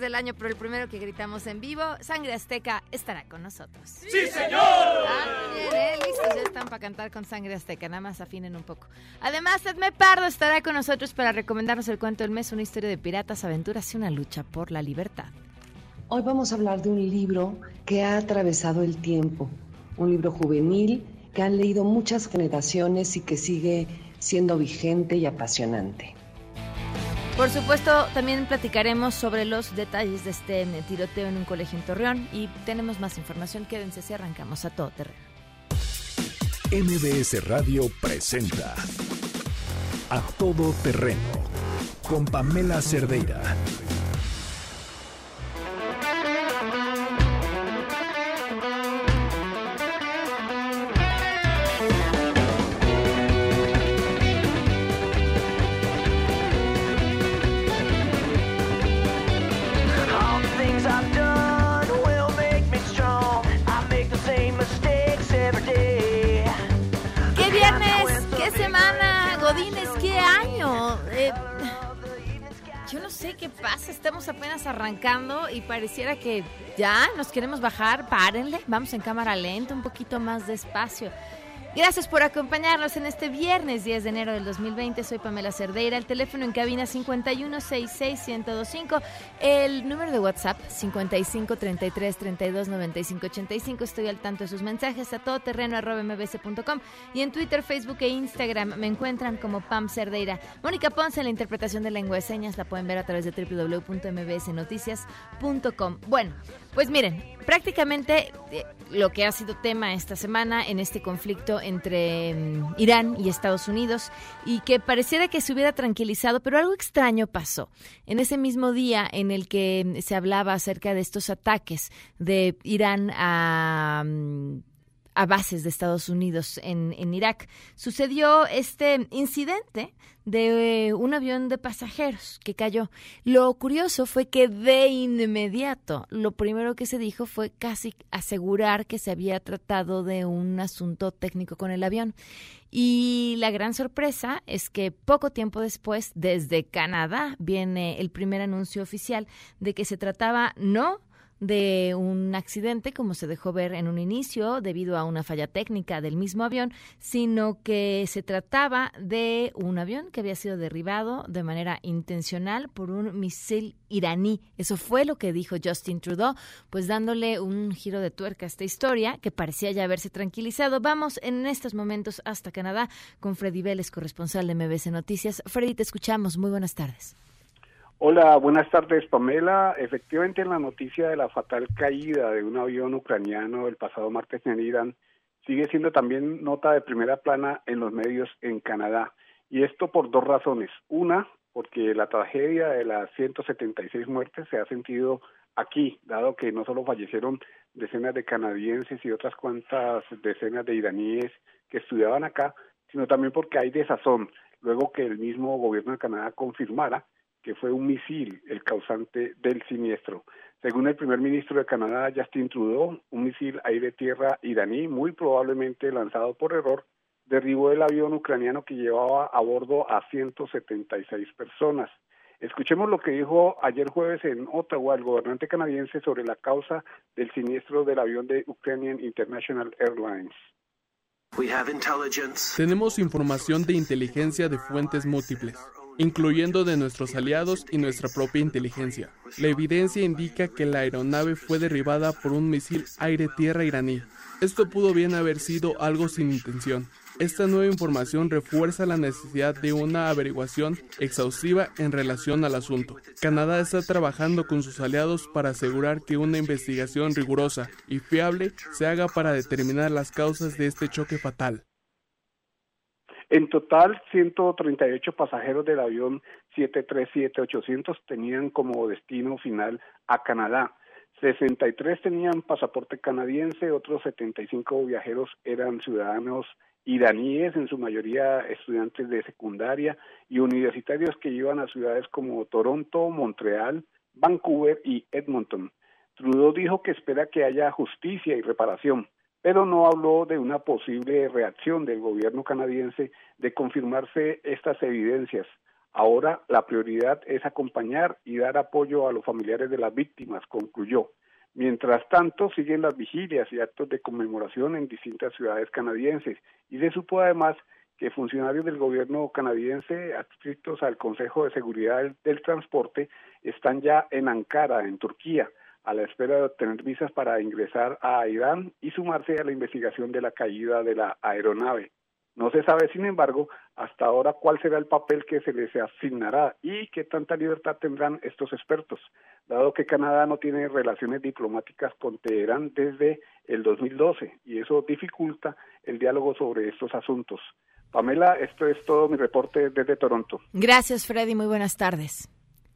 del año, pero el primero que gritamos en vivo, Sangre Azteca estará con nosotros. ¡Sí, señor! Ah, bien, ¿eh? Listos, ya están para cantar con Sangre Azteca, nada más afinen un poco. Además, Edme Pardo estará con nosotros para recomendarnos el cuento del mes, una historia de piratas, aventuras y una lucha por la libertad. Hoy vamos a hablar de un libro que ha atravesado el tiempo, un libro juvenil que han leído muchas generaciones y que sigue siendo vigente y apasionante. Por supuesto, también platicaremos sobre los detalles de este eh, tiroteo en un colegio en Torreón y tenemos más información. Quédense si arrancamos a todo terreno. MBS Radio presenta A Todo Terreno con Pamela Cerdeira. Qué año. Eh, yo no sé qué pasa, estamos apenas arrancando y pareciera que ya nos queremos bajar. Párenle, vamos en cámara lenta, un poquito más despacio. Gracias por acompañarnos en este viernes 10 de enero del 2020. Soy Pamela Cerdeira. El teléfono en cabina 5166125. El número de WhatsApp 5533329585. Estoy al tanto de sus mensajes a todoterreno.mbc.com y en Twitter, Facebook e Instagram me encuentran como Pam Cerdeira. Mónica Ponce en la interpretación de lengua de señas la pueden ver a través de www.mbsnoticias.com. Bueno, pues miren, prácticamente eh, lo que ha sido tema esta semana en este conflicto entre mm, Irán y Estados Unidos y que pareciera que se hubiera tranquilizado, pero algo extraño pasó. En ese mismo día en el que mm, se hablaba acerca de estos ataques de Irán a... a bases de Estados Unidos en, en Irak. Sucedió este incidente de eh, un avión de pasajeros que cayó. Lo curioso fue que de inmediato lo primero que se dijo fue casi asegurar que se había tratado de un asunto técnico con el avión. Y la gran sorpresa es que poco tiempo después, desde Canadá, viene el primer anuncio oficial de que se trataba no de un accidente, como se dejó ver en un inicio, debido a una falla técnica del mismo avión, sino que se trataba de un avión que había sido derribado de manera intencional por un misil iraní. Eso fue lo que dijo Justin Trudeau, pues dándole un giro de tuerca a esta historia que parecía ya haberse tranquilizado. Vamos en estos momentos hasta Canadá con Freddy Vélez, corresponsal de MBC Noticias. Freddy, te escuchamos. Muy buenas tardes. Hola, buenas tardes, Pamela. Efectivamente, en la noticia de la fatal caída de un avión ucraniano el pasado martes en Irán, sigue siendo también nota de primera plana en los medios en Canadá. Y esto por dos razones. Una, porque la tragedia de las 176 muertes se ha sentido aquí, dado que no solo fallecieron decenas de canadienses y otras cuantas decenas de iraníes que estudiaban acá, sino también porque hay desazón, luego que el mismo gobierno de Canadá confirmara que fue un misil el causante del siniestro. Según el primer ministro de Canadá, Justin Trudeau, un misil aire-tierra iraní, muy probablemente lanzado por error, derribó el avión ucraniano que llevaba a bordo a 176 personas. Escuchemos lo que dijo ayer jueves en Ottawa el gobernante canadiense sobre la causa del siniestro del avión de Ukrainian International Airlines. Tenemos información de inteligencia de fuentes múltiples, incluyendo de nuestros aliados y nuestra propia inteligencia. La evidencia indica que la aeronave fue derribada por un misil aire-tierra iraní. Esto pudo bien haber sido algo sin intención. Esta nueva información refuerza la necesidad de una averiguación exhaustiva en relación al asunto. Canadá está trabajando con sus aliados para asegurar que una investigación rigurosa y fiable se haga para determinar las causas de este choque fatal. En total, 138 pasajeros del avión 737-800 tenían como destino final a Canadá. 63 tenían pasaporte canadiense, otros 75 viajeros eran ciudadanos iraníes, en su mayoría estudiantes de secundaria y universitarios que iban a ciudades como Toronto, Montreal, Vancouver y Edmonton. Trudeau dijo que espera que haya justicia y reparación, pero no habló de una posible reacción del gobierno canadiense de confirmarse estas evidencias. Ahora la prioridad es acompañar y dar apoyo a los familiares de las víctimas, concluyó. Mientras tanto, siguen las vigilias y actos de conmemoración en distintas ciudades canadienses y se supo además que funcionarios del gobierno canadiense adscritos al Consejo de Seguridad del Transporte están ya en Ankara, en Turquía, a la espera de obtener visas para ingresar a Irán y sumarse a la investigación de la caída de la aeronave. No se sabe, sin embargo, hasta ahora cuál será el papel que se les asignará y qué tanta libertad tendrán estos expertos, dado que Canadá no tiene relaciones diplomáticas con Teherán desde el 2012 y eso dificulta el diálogo sobre estos asuntos. Pamela, esto es todo mi reporte desde Toronto. Gracias, Freddy. Muy buenas tardes.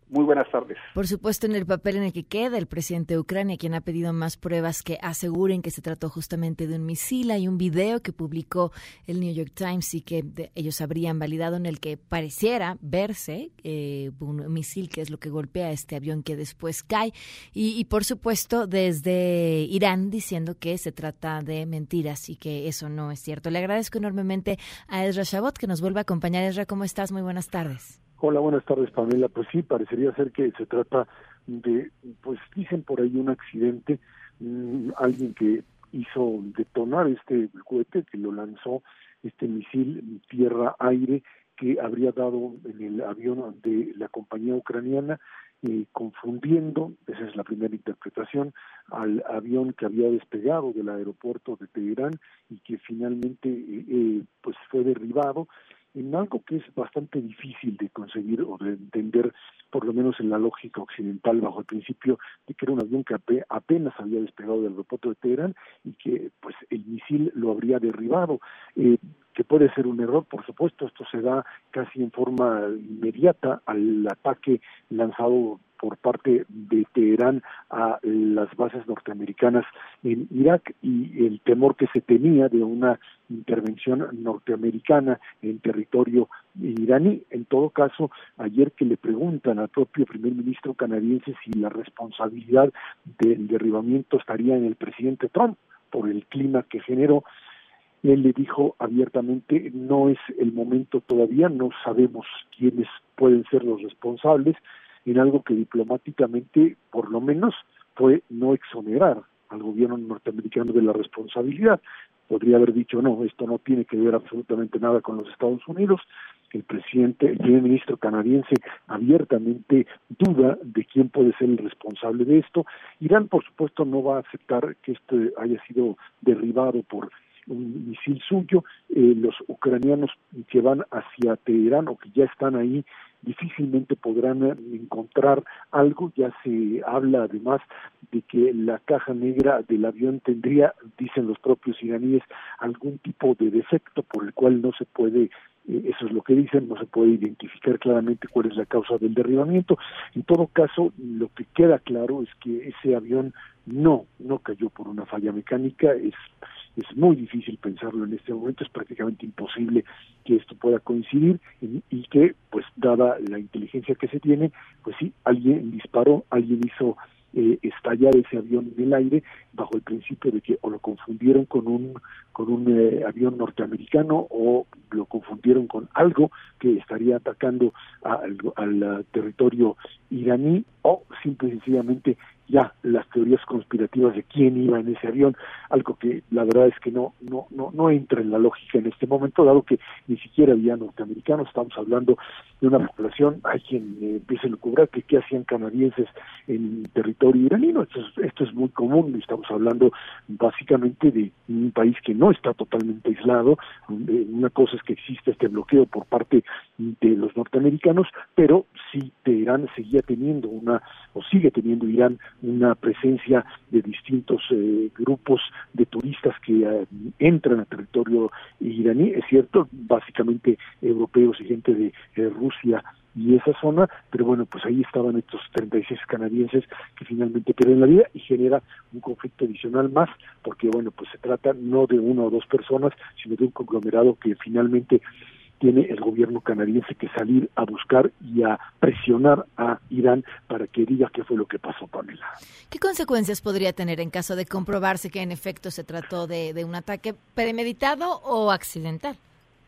Muy buenas tardes. Por supuesto, en el papel en el que queda el presidente de Ucrania, quien ha pedido más pruebas que aseguren que se trató justamente de un misil. Hay un video que publicó el New York Times y que ellos habrían validado en el que pareciera verse eh, un misil que es lo que golpea este avión que después cae. Y, y, por supuesto, desde Irán diciendo que se trata de mentiras y que eso no es cierto. Le agradezco enormemente a Ezra Shabot que nos vuelve a acompañar. Ezra, ¿cómo estás? Muy buenas tardes. Hola, buenas tardes, Pamela. Pues sí, parecería ser que se trata de, pues dicen por ahí un accidente, mm, alguien que hizo detonar este cohete, que lo lanzó, este misil tierra-aire, que habría dado en el avión de la compañía ucraniana, eh, confundiendo, esa es la primera interpretación, al avión que había despegado del aeropuerto de Teherán y que finalmente eh, eh, pues fue derribado en algo que es bastante difícil de conseguir o de entender, por lo menos en la lógica occidental, bajo el principio de que era un avión que ape- apenas había despegado del aeropuerto de Teherán y que pues el misil lo habría derribado. Eh, que puede ser un error, por supuesto, esto se da casi en forma inmediata al ataque lanzado por parte de Teherán a las bases norteamericanas en Irak y el temor que se tenía de una intervención norteamericana en territorio iraní. En todo caso, ayer que le preguntan al propio primer ministro canadiense si la responsabilidad del derribamiento estaría en el presidente Trump por el clima que generó, él le dijo abiertamente no es el momento todavía, no sabemos quiénes pueden ser los responsables en algo que diplomáticamente por lo menos fue no exonerar al gobierno norteamericano de la responsabilidad. Podría haber dicho no, esto no tiene que ver absolutamente nada con los Estados Unidos. El presidente, el primer ministro canadiense abiertamente duda de quién puede ser el responsable de esto. Irán, por supuesto, no va a aceptar que esto haya sido derribado por un misil suyo. Eh, los ucranianos que van hacia Teherán o que ya están ahí difícilmente podrán eh, encontrar algo. Ya se habla además de que la caja negra del avión tendría, dicen los propios iraníes, algún tipo de defecto por el cual no se puede eh, eso es lo que dicen, no se puede identificar claramente cuál es la causa del derribamiento. En todo caso, lo que queda claro es que ese avión no, no cayó por una falla mecánica, es, es muy difícil pensarlo en este momento, es prácticamente imposible que esto pueda coincidir y, que, pues, dada la inteligencia que se tiene, pues sí, alguien disparó, alguien hizo eh, estallar ese avión en el aire bajo el principio de que o lo confundieron con un con un eh, avión norteamericano o lo confundieron con algo que estaría atacando a- al, al, uh, territorio iraní o simple y sencillamente ya las teorías conspirativas de quién iba en ese avión, algo que la verdad es que no no no no entra en la lógica en este momento, dado que ni siquiera había norteamericanos, estamos hablando de una población, hay quien eh, empieza a lucubrar que qué hacían canadienses en territorio iranino, esto es, esto es muy común, estamos hablando básicamente de un país que no está totalmente aislado, eh, una cosa es que existe este bloqueo por parte de los norteamericanos, pero sí Teherán seguía teniendo una, o sigue teniendo Irán una presencia de distintos eh, grupos de turistas que eh, entran a territorio iraní, es cierto, básicamente europeos y gente de eh, Rusia y esa zona, pero bueno, pues ahí estaban estos 36 canadienses que finalmente pierden la vida y genera un conflicto adicional más, porque bueno, pues se trata no de una o dos personas, sino de un conglomerado que finalmente tiene el gobierno canadiense que salir a buscar y a presionar a Irán para que diga qué fue lo que pasó, Pamela. ¿Qué consecuencias podría tener en caso de comprobarse que en efecto se trató de, de un ataque premeditado o accidental?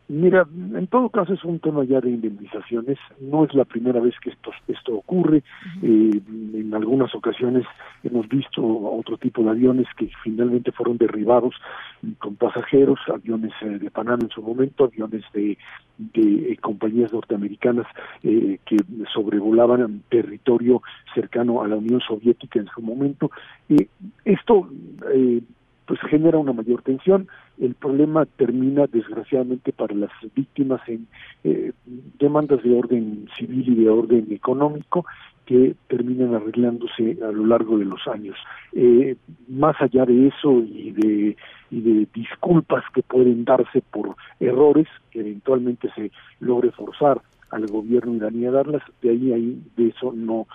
Mira, en todo caso es un tema ya de indemnizaciones. No es la primera vez que esto, esto ocurre. Eh, en algunas ocasiones hemos visto otro tipo de aviones que finalmente fueron derribados con pasajeros, aviones eh, de Panamá en su momento, aviones de, de eh, compañías norteamericanas eh, que sobrevolaban territorio cercano a la Unión Soviética en su momento. Eh, esto eh, pues genera una mayor tensión. El problema termina, desgraciadamente, para las víctimas en eh, demandas de orden civil y de orden económico que terminan arreglándose a lo largo de los años. Eh, más allá de eso y de, y de disculpas que pueden darse por errores que eventualmente se logre forzar al gobierno iraní a darlas, de ahí, ahí de eso no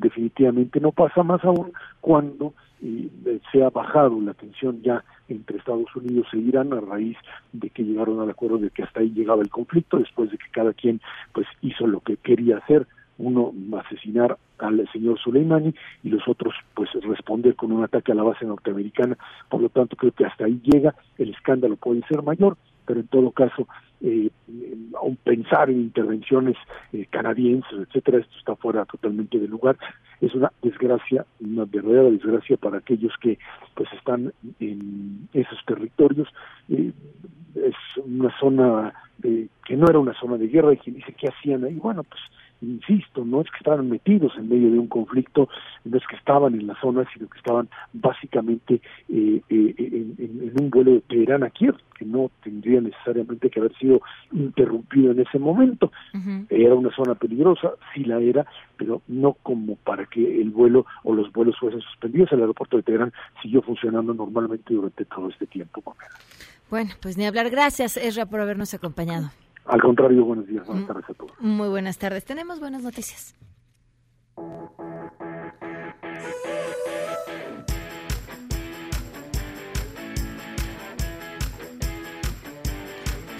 definitivamente no pasa más aún cuando eh, se ha bajado la tensión ya entre Estados Unidos e Irán a raíz de que llegaron al acuerdo de que hasta ahí llegaba el conflicto después de que cada quien pues hizo lo que quería hacer uno asesinar al señor Soleimani y los otros pues responder con un ataque a la base norteamericana. Por lo tanto creo que hasta ahí llega el escándalo puede ser mayor pero en todo caso eh, aun pensar en intervenciones eh, canadienses, etcétera, esto está fuera totalmente de lugar. Es una desgracia, una verdadera desgracia para aquellos que pues están en esos territorios. Eh, es una zona eh, que no era una zona de guerra y quien dice qué hacían ahí, bueno, pues insisto, no es que estaban metidos en medio de un conflicto, no es que estaban en la zona, sino que estaban básicamente eh, eh, en, en- en un vuelo de Teherán a Kiev, que no tendría necesariamente que haber sido interrumpido en ese momento. Era una zona peligrosa, sí la era, pero no como para que el vuelo o los vuelos fuesen suspendidos. El aeropuerto de Teherán siguió funcionando normalmente durante todo este tiempo. Bueno, pues ni hablar. Gracias, Ezra, por habernos acompañado. Al contrario, buenos días, buenas tardes a todos. Muy buenas tardes. Tenemos buenas noticias.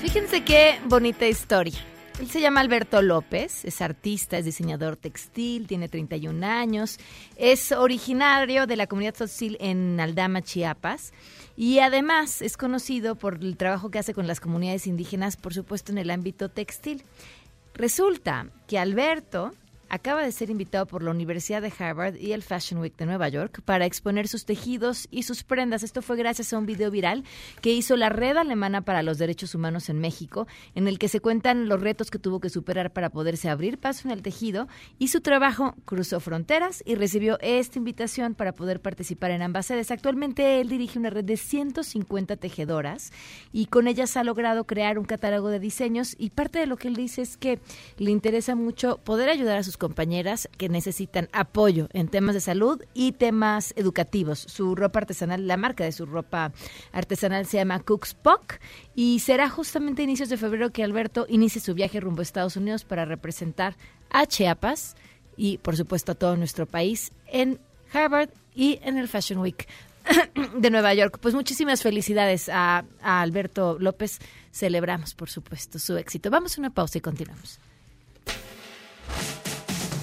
Fíjense qué bonita historia. Él se llama Alberto López, es artista, es diseñador textil, tiene 31 años, es originario de la comunidad textil en Aldama, Chiapas, y además es conocido por el trabajo que hace con las comunidades indígenas, por supuesto en el ámbito textil. Resulta que Alberto acaba de ser invitado por la Universidad de Harvard y el Fashion Week de Nueva York para exponer sus tejidos y sus prendas. Esto fue gracias a un video viral que hizo la Red Alemana para los Derechos Humanos en México, en el que se cuentan los retos que tuvo que superar para poderse abrir paso en el tejido y su trabajo cruzó fronteras y recibió esta invitación para poder participar en ambas sedes. Actualmente él dirige una red de 150 tejedoras y con ellas ha logrado crear un catálogo de diseños y parte de lo que él dice es que le interesa mucho poder ayudar a sus compañeras que necesitan apoyo en temas de salud y temas educativos. Su ropa artesanal, la marca de su ropa artesanal se llama Cooks Puck y será justamente a inicios de febrero que Alberto inicie su viaje rumbo a Estados Unidos para representar a Chiapas y por supuesto a todo nuestro país en Harvard y en el Fashion Week de Nueva York. Pues muchísimas felicidades a, a Alberto López. Celebramos, por supuesto, su éxito. Vamos a una pausa y continuamos.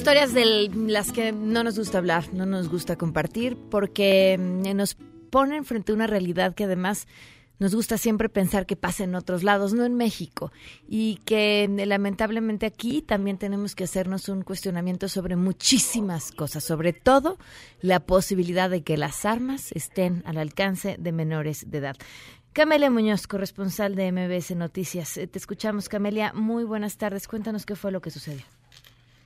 Historias de las que no nos gusta hablar, no nos gusta compartir, porque mm, nos ponen frente a una realidad que además nos gusta siempre pensar que pasa en otros lados, no en México. Y que eh, lamentablemente aquí también tenemos que hacernos un cuestionamiento sobre muchísimas cosas, sobre todo la posibilidad de que las armas estén al alcance de menores de edad. Camelia Muñoz, corresponsal de MBS Noticias. Eh, Te escuchamos, Camelia. Muy buenas tardes. Cuéntanos qué fue lo que sucedió.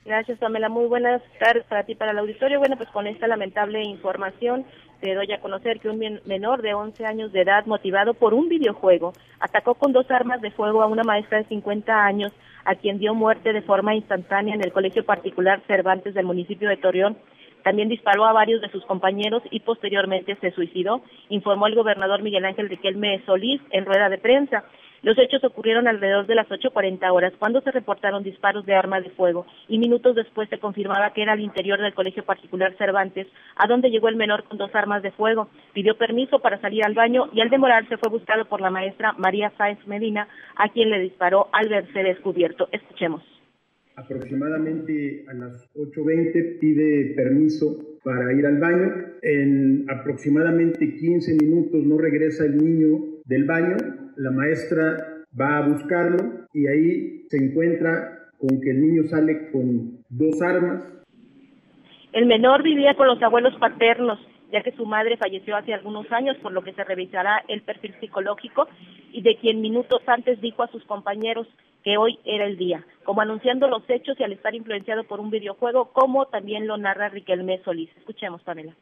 Gracias, Pamela. Muy buenas tardes para ti, para el auditorio. Bueno, pues con esta lamentable información te doy a conocer que un men- menor de 11 años de edad, motivado por un videojuego, atacó con dos armas de fuego a una maestra de 50 años, a quien dio muerte de forma instantánea en el colegio particular Cervantes del municipio de Torreón. También disparó a varios de sus compañeros y posteriormente se suicidó, informó el gobernador Miguel Ángel Riquelme Solís en rueda de prensa. Los hechos ocurrieron alrededor de las 8.40 horas, cuando se reportaron disparos de arma de fuego, y minutos después se confirmaba que era al interior del Colegio Particular Cervantes, a donde llegó el menor con dos armas de fuego. Pidió permiso para salir al baño y al demorarse fue buscado por la maestra María Sáenz Medina, a quien le disparó al verse descubierto. Escuchemos. Aproximadamente a las 8.20 pide permiso para ir al baño. En aproximadamente 15 minutos no regresa el niño del baño. La maestra va a buscarlo y ahí se encuentra con que el niño sale con dos armas. El menor vivía con los abuelos paternos, ya que su madre falleció hace algunos años, por lo que se revisará el perfil psicológico y de quien minutos antes dijo a sus compañeros que hoy era el día, como anunciando los hechos y al estar influenciado por un videojuego, como también lo narra Riquelme Solís. Escuchemos, Pamela.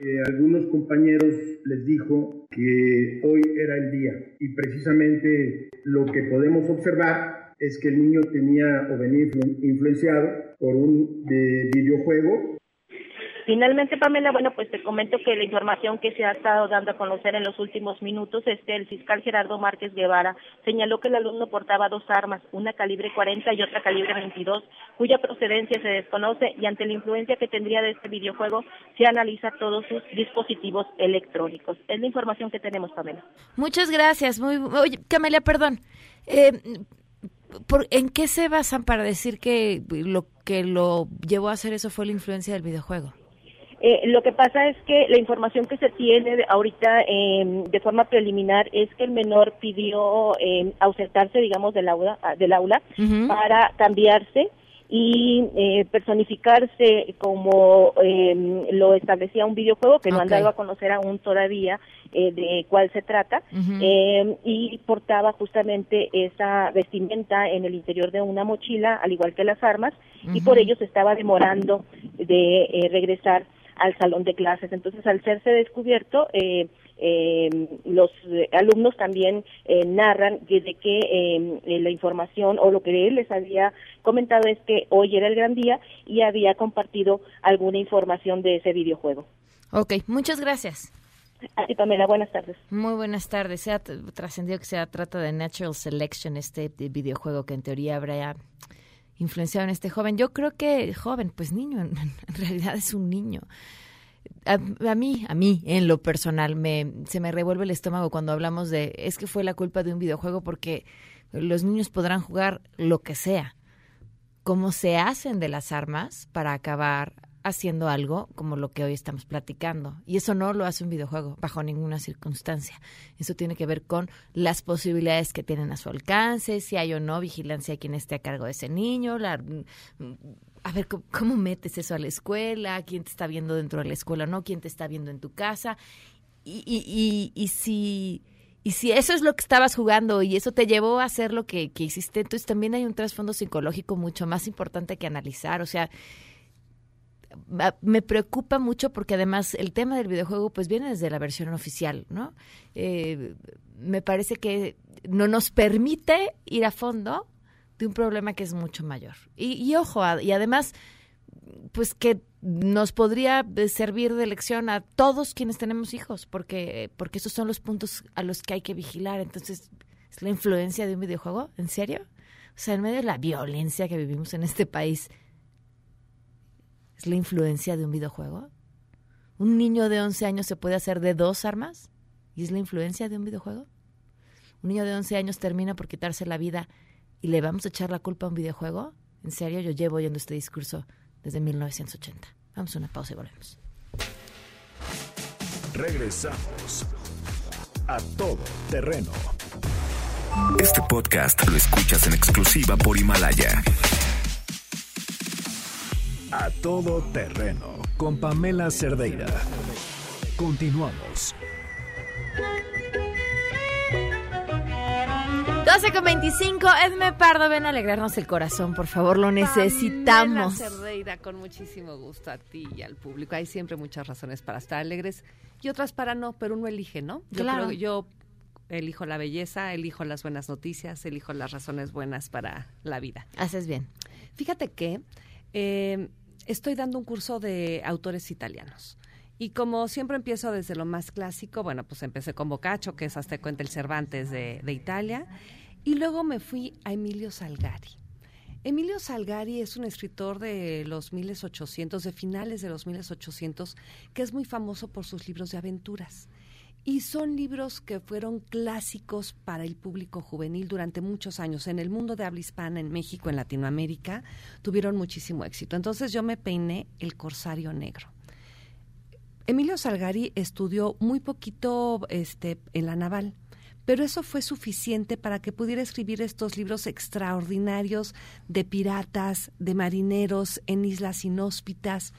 Eh, algunos compañeros les dijo que hoy era el día. Y precisamente lo que podemos observar es que el niño tenía o venía influ- influenciado por un de videojuego Finalmente, Pamela, bueno, pues te comento que la información que se ha estado dando a conocer en los últimos minutos es que el fiscal Gerardo Márquez Guevara señaló que el alumno portaba dos armas, una calibre 40 y otra calibre 22, cuya procedencia se desconoce y ante la influencia que tendría de este videojuego se analiza todos sus dispositivos electrónicos. Es la información que tenemos, Pamela. Muchas gracias. Muy, oye, Camelia, perdón. Eh, ¿por, ¿En qué se basan para decir que lo que lo llevó a hacer eso fue la influencia del videojuego? Eh, lo que pasa es que la información que se tiene ahorita eh, de forma preliminar es que el menor pidió eh, ausentarse, digamos, del aula, ah, del aula para cambiarse y eh, personificarse como eh, lo establecía un videojuego que no han dado a conocer aún todavía eh, de cuál se trata eh, y portaba justamente esa vestimenta en el interior de una mochila al igual que las armas y por ello se estaba demorando de eh, regresar al salón de clases. Entonces, al serse descubierto, eh, eh, los eh, alumnos también eh, narran que- de que eh, la información o lo que él les había comentado es que hoy era el gran día y había compartido alguna información de ese videojuego. Ok, muchas gracias. Así, Pamela, buenas tardes. Muy buenas tardes. Se ha trascendido que se trata de Natural Selection, este de- videojuego que en teoría habría influenciado en este joven. Yo creo que joven, pues niño, en, realidad es un niño. A, a mí, a mí, en lo personal, me, se me revuelve el estómago cuando hablamos de es que fue la culpa de un videojuego porque los niños podrán jugar lo que sea. ¿Cómo se hacen de las armas para acabar haciendo algo como lo que hoy estamos platicando. Y eso no lo hace un videojuego bajo ninguna circunstancia. Eso tiene que ver con las posibilidades que tienen a su alcance, si hay o no vigilancia de quien esté a cargo de ese niño, la, a ver ¿cómo, cómo metes eso a la escuela, quién te está viendo dentro de la escuela o no, quién te está viendo en tu casa. Y, y, y, y si... Y si eso es lo que estabas jugando y eso te llevó a hacer lo que, que hiciste, entonces también hay un trasfondo psicológico mucho más importante que analizar. O sea, me preocupa mucho porque además el tema del videojuego pues viene desde la versión oficial, ¿no? Eh, me parece que no nos permite ir a fondo de un problema que es mucho mayor. Y, ojo, y además, pues que nos podría servir de lección a todos quienes tenemos hijos, porque, porque esos son los puntos a los que hay que vigilar. Entonces, ¿es la influencia de un videojuego? ¿En serio? O sea, en medio de la violencia que vivimos en este país, ¿Es la influencia de un videojuego? ¿Un niño de 11 años se puede hacer de dos armas? ¿Y es la influencia de un videojuego? ¿Un niño de 11 años termina por quitarse la vida y le vamos a echar la culpa a un videojuego? En serio, yo llevo oyendo este discurso desde 1980. Vamos a una pausa y volvemos. Regresamos a todo terreno. Este podcast lo escuchas en exclusiva por Himalaya. A todo terreno con Pamela Cerdeira. Continuamos. 12 con 25, Edme Pardo, ven a alegrarnos el corazón, por favor, lo necesitamos. Pamela Cerdeira, con muchísimo gusto a ti y al público. Hay siempre muchas razones para estar alegres y otras para no, pero uno elige, ¿no? Yo Claro. creo yo elijo la belleza, elijo las buenas noticias, elijo las razones buenas para la vida. Haces bien. Fíjate que eh, estoy dando un curso de autores italianos. Y como siempre empiezo desde lo más clásico, bueno, pues empecé con Boccaccio, que es hasta cuenta el Cervantes de, de Italia, y luego me fui a Emilio Salgari. Emilio Salgari es un escritor de los 1800, de finales de los 1800, que es muy famoso por sus libros de aventuras. Y son libros que fueron clásicos para el público juvenil durante muchos años. En el mundo de habla hispana, en México, en Latinoamérica, tuvieron muchísimo éxito. Entonces yo me peiné el Corsario Negro. Emilio Salgari estudió muy poquito este, en la naval, pero eso fue suficiente para que pudiera escribir estos libros extraordinarios de piratas, de marineros en islas inhóspitas.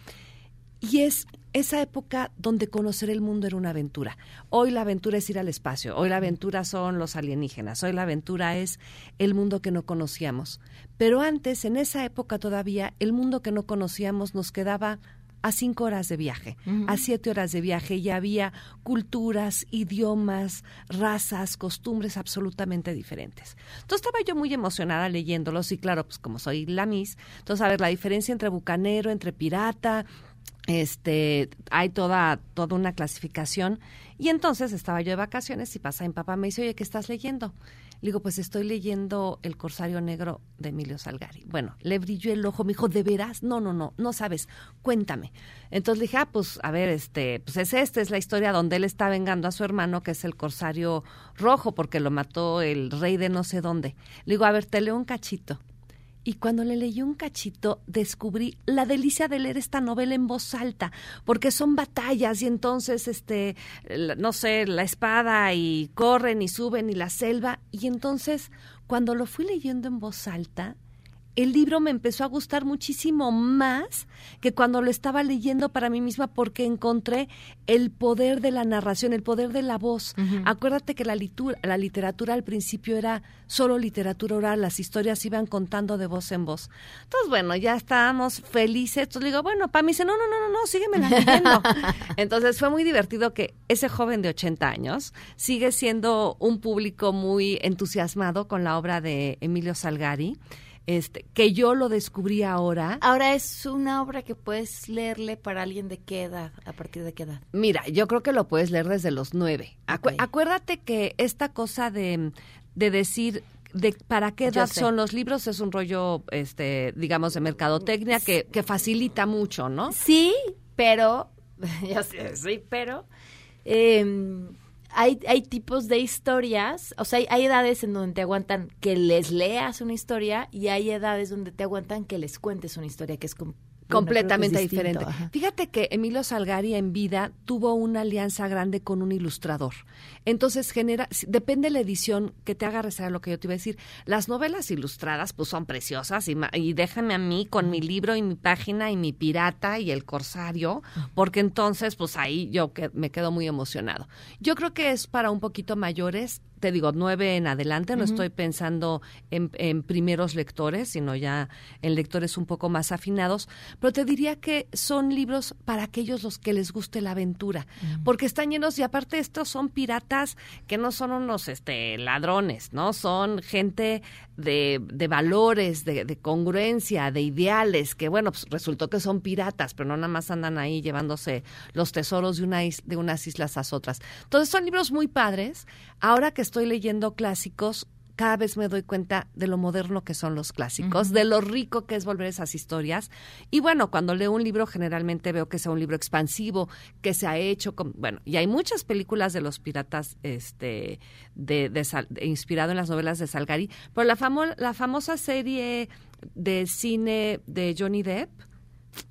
Y es esa época donde conocer el mundo era una aventura. Hoy la aventura es ir al espacio, hoy la aventura son los alienígenas, hoy la aventura es el mundo que no conocíamos. Pero antes, en esa época todavía, el mundo que no conocíamos nos quedaba a cinco horas de viaje, a siete horas de viaje, y había culturas, idiomas, razas, costumbres absolutamente diferentes. Entonces estaba yo muy emocionada leyéndolos, y claro, pues como soy la Miss, entonces a ver la diferencia entre bucanero, entre pirata, este, hay toda, toda una clasificación. Y entonces estaba yo de vacaciones y pasa mi papá me dice, oye, ¿qué estás leyendo? Le digo, pues estoy leyendo El Corsario Negro de Emilio Salgari. Bueno, le brilló el ojo, me dijo, ¿de veras? No, no, no, no sabes, cuéntame. Entonces le dije, ah, pues a ver, este, pues es esta, es la historia donde él está vengando a su hermano, que es el Corsario Rojo, porque lo mató el rey de no sé dónde. Le digo, a ver, te leo un cachito. Y cuando le leí un cachito, descubrí la delicia de leer esta novela en voz alta, porque son batallas y entonces, este, no sé, la espada y corren y suben y la selva. Y entonces, cuando lo fui leyendo en voz alta, el libro me empezó a gustar muchísimo más que cuando lo estaba leyendo para mí misma porque encontré el poder de la narración, el poder de la voz. Acuérdate que la, litu- la literatura al principio era solo literatura oral, las historias iban contando de voz en voz. Entonces, bueno, ya estábamos felices. Entonces le digo, bueno, para mí dice, no, no, no, no, no, sígueme leyendo. Entonces fue muy divertido que ese joven de 80 años sigue siendo un público muy entusiasmado con la obra de Emilio Salgari este, que yo lo descubrí ahora. Ahora es una obra que puedes leerle para alguien de qué edad, a partir de qué edad. Mira, yo creo que lo puedes leer desde los nueve. Acu- acuérdate que esta cosa de, de decir de para qué edad son los libros es un rollo, este, digamos, de mercadotecnia que, que facilita mucho, ¿no? Sí, pero, ya sé, sí, pero eh, hay, hay tipos de historias, o sea, hay, hay edades en donde te aguantan que les leas una historia y hay edades donde te aguantan que les cuentes una historia que es com- bueno, creo que es completamente distinto, diferente. ajá. Fíjate que Emilio Salgari en vida tuvo una alianza grande con un ilustrador. Entonces genera, depende de la edición que te haga rezar lo que yo te iba a decir. Las novelas ilustradas pues son preciosas y, y déjame a mí con mi libro y mi página y mi pirata y el corsario, porque entonces pues ahí yo que, me quedo muy emocionado. Yo creo que es para un poquito mayores, te digo, nueve en adelante, no estoy pensando en, en primeros lectores, sino ya en lectores un poco más afinados, pero te diría que son libros para aquellos los que les guste la aventura, porque están llenos y aparte estos son piratas que no son unos este ladrones, ¿no? Son gente de, de valores, de, congruencia, de ideales, que bueno, pues resultó que son piratas, pero no nada más andan ahí llevándose los tesoros de, una de unas islas a otras. Entonces son libros muy padres. Ahora que estoy leyendo clásicos, cada vez me doy cuenta de lo moderno que son los clásicos, de lo rico que es volver esas historias. Y bueno, cuando leo un libro generalmente veo que sea un libro expansivo, que se ha hecho con, bueno, y hay muchas películas de los piratas este de, de inspirado en las novelas de Salgari, pero la famo- la famosa serie de cine de Johnny Depp